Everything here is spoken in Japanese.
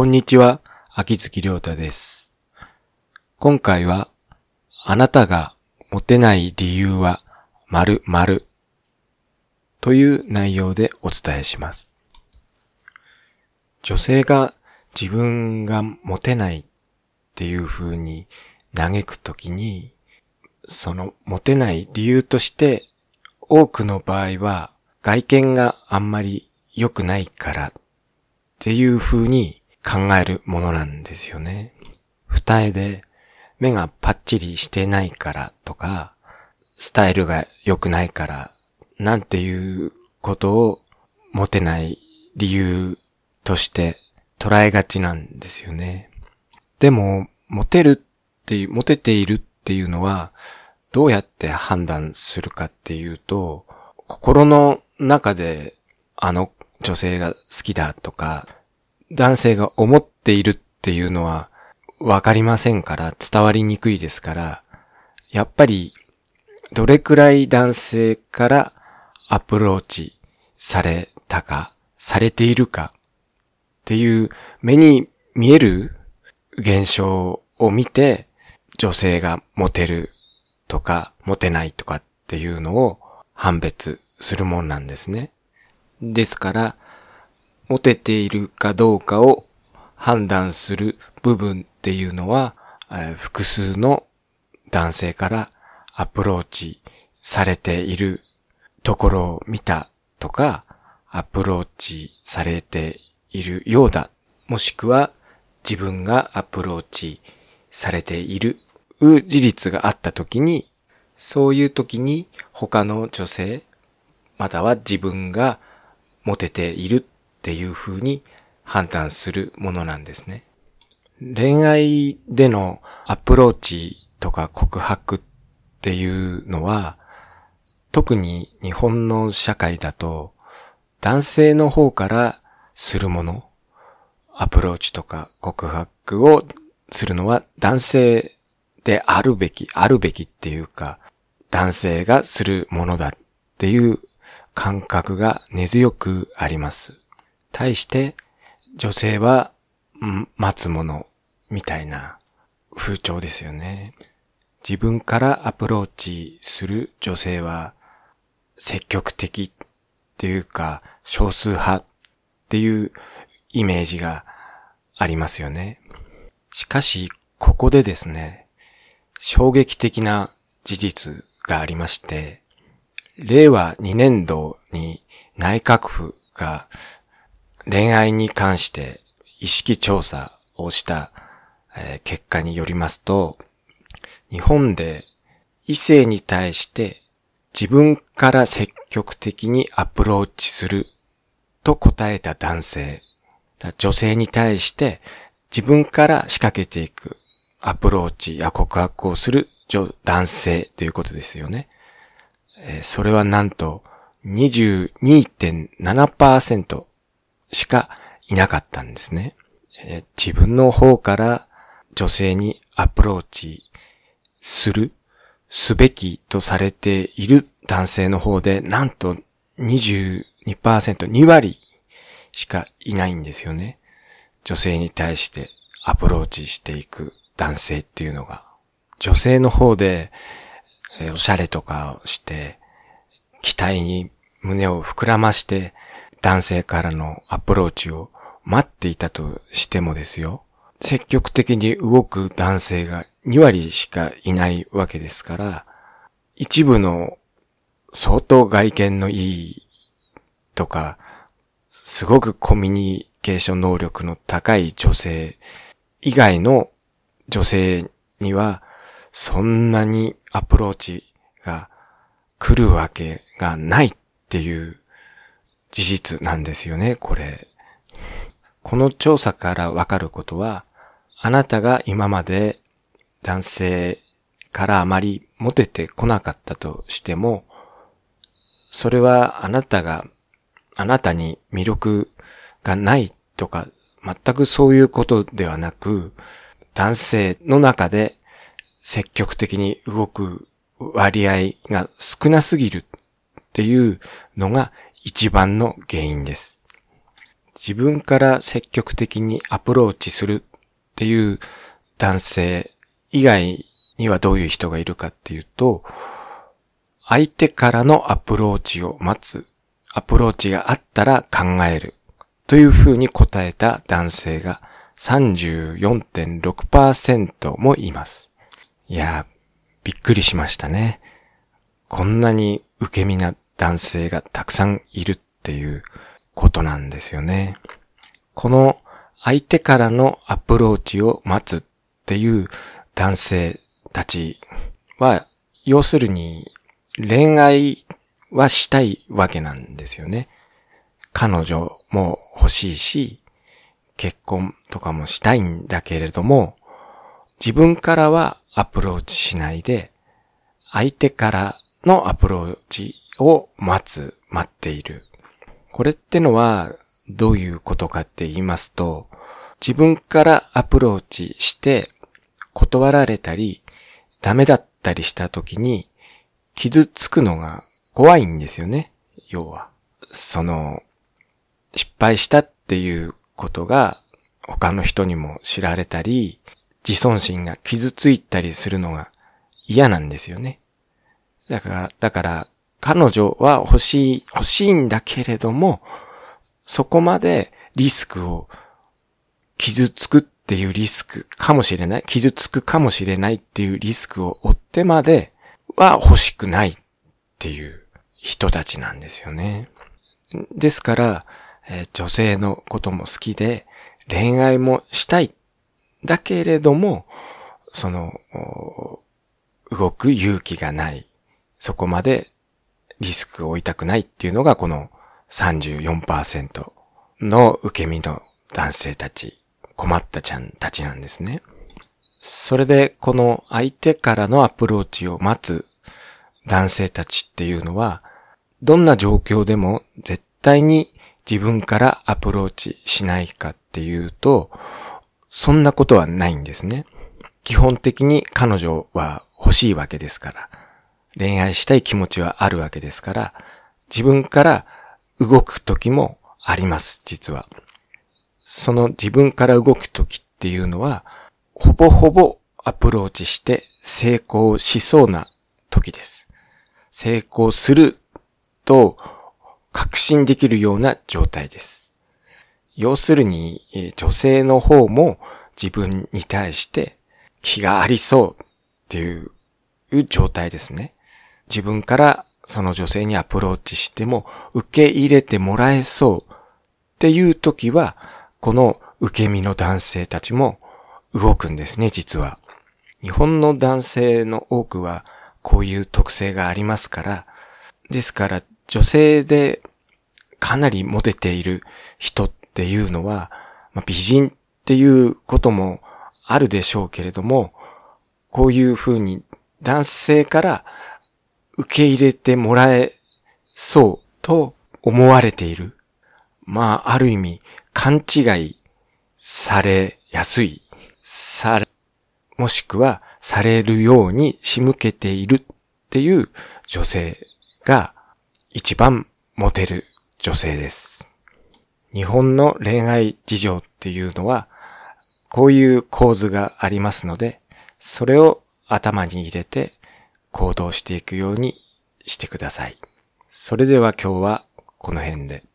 こんにちは、秋月亮太です。今回は、あなたがモテない理由は、〇〇という内容でお伝えします。女性が自分がモテないっていう風に嘆くときに、そのモテない理由として、多くの場合は外見があんまり良くないからっていう風に考えるものなんですよね。二重で目がパッチリしてないからとか、スタイルが良くないから、なんていうことをモテない理由として捉えがちなんですよね。でも、モテるっていう、モテているっていうのは、どうやって判断するかっていうと、心の中であの女性が好きだとか、男性が思っているっていうのはわかりませんから、伝わりにくいですから、やっぱりどれくらい男性からアプローチされたか、されているかっていう目に見える現象を見て、女性がモテるとか、モテないとかっていうのを判別するもんなんですね。ですから、モテているかどうかを判断する部分っていうのは、え複数の男性からアプローチされているところを見たとか、アプローチされているようだ。もしくは自分がアプローチされている事実があったときに、そういうときに他の女性、または自分がモテているっていう風に判断するものなんですね。恋愛でのアプローチとか告白っていうのは、特に日本の社会だと、男性の方からするもの、アプローチとか告白をするのは男性であるべき、あるべきっていうか、男性がするものだっていう感覚が根強くあります。対して、女性は、待つもの、みたいな風潮ですよね。自分からアプローチする女性は、積極的っていうか、少数派っていうイメージがありますよね。しかし、ここでですね、衝撃的な事実がありまして、令和2年度に内閣府が恋愛に関して意識調査をした、結果によりますと、日本で異性に対して自分から積極的にアプローチすると答えた男性、女性に対して自分から仕掛けていくアプローチや告白をする女男性ということですよね。それはなんと22.7%しかいなかったんですね。え自分の方から女性にアプローチする、すべきとされている男性の方で、なんと22%、2割しかいないんですよね。女性に対してアプローチしていく男性っていうのが。女性の方で、えおしゃれとかをして、期待に胸を膨らまして、男性からのアプローチを待っていたとしてもですよ。積極的に動く男性が2割しかいないわけですから、一部の相当外見のいいとか、すごくコミュニケーション能力の高い女性以外の女性には、そんなにアプローチが来るわけがないっていう事実なんですよね、これ。この調査からわかることは、あなたが今まで男性からあまりモテてこなかったとしても、それはあなたが、あなたに魅力がないとか、全くそういうことではなく、男性の中で積極的に動く割合が少なすぎるっていうのが一番の原因です。自分から積極的にアプローチするっていう男性以外にはどういう人がいるかっていうと、相手からのアプローチを待つ、アプローチがあったら考えるというふうに答えた男性が34.6%もいます。いや、びっくりしましたね。こんなに受け身な男性がたくさんいるっていうことなんですよね。この相手からのアプローチを待つっていう男性たちは、要するに恋愛はしたいわけなんですよね。彼女も欲しいし、結婚とかもしたいんだけれども、自分からはアプローチしないで、相手からのアプローチを待つ、待っている。これってのはどういうことかって言いますと、自分からアプローチして断られたりダメだったりした時に傷つくのが怖いんですよね。要は。その、失敗したっていうことが他の人にも知られたり、自尊心が傷ついたりするのが嫌なんですよね。だから、だから、彼女は欲しい、欲しいんだけれども、そこまでリスクを、傷つくっていうリスクかもしれない、傷つくかもしれないっていうリスクを負ってまでは欲しくないっていう人たちなんですよね。ですから、えー、女性のことも好きで、恋愛もしたい。だけれども、その、動く勇気がない。そこまでリスクを負いたくないっていうのがこの34%の受け身の男性たち、困ったちゃんたちなんですね。それでこの相手からのアプローチを待つ男性たちっていうのは、どんな状況でも絶対に自分からアプローチしないかっていうと、そんなことはないんですね。基本的に彼女は欲しいわけですから。恋愛したい気持ちはあるわけですから、自分から動く時もあります、実は。その自分から動く時っていうのは、ほぼほぼアプローチして成功しそうな時です。成功すると確信できるような状態です。要するに、女性の方も自分に対して気がありそうっていう状態ですね。自分からその女性にアプローチしても受け入れてもらえそうっていう時は、この受け身の男性たちも動くんですね、実は。日本の男性の多くはこういう特性がありますから、ですから女性でかなりモテている人っていうのは、まあ、美人っていうこともあるでしょうけれども、こういうふうに男性から受け入れてもらえそうと思われている。まあ、ある意味、勘違いされやすい、され、もしくはされるように仕向けているっていう女性が一番モテる女性です。日本の恋愛事情っていうのは、こういう構図がありますので、それを頭に入れて行動していくようにしてください。それでは今日はこの辺で。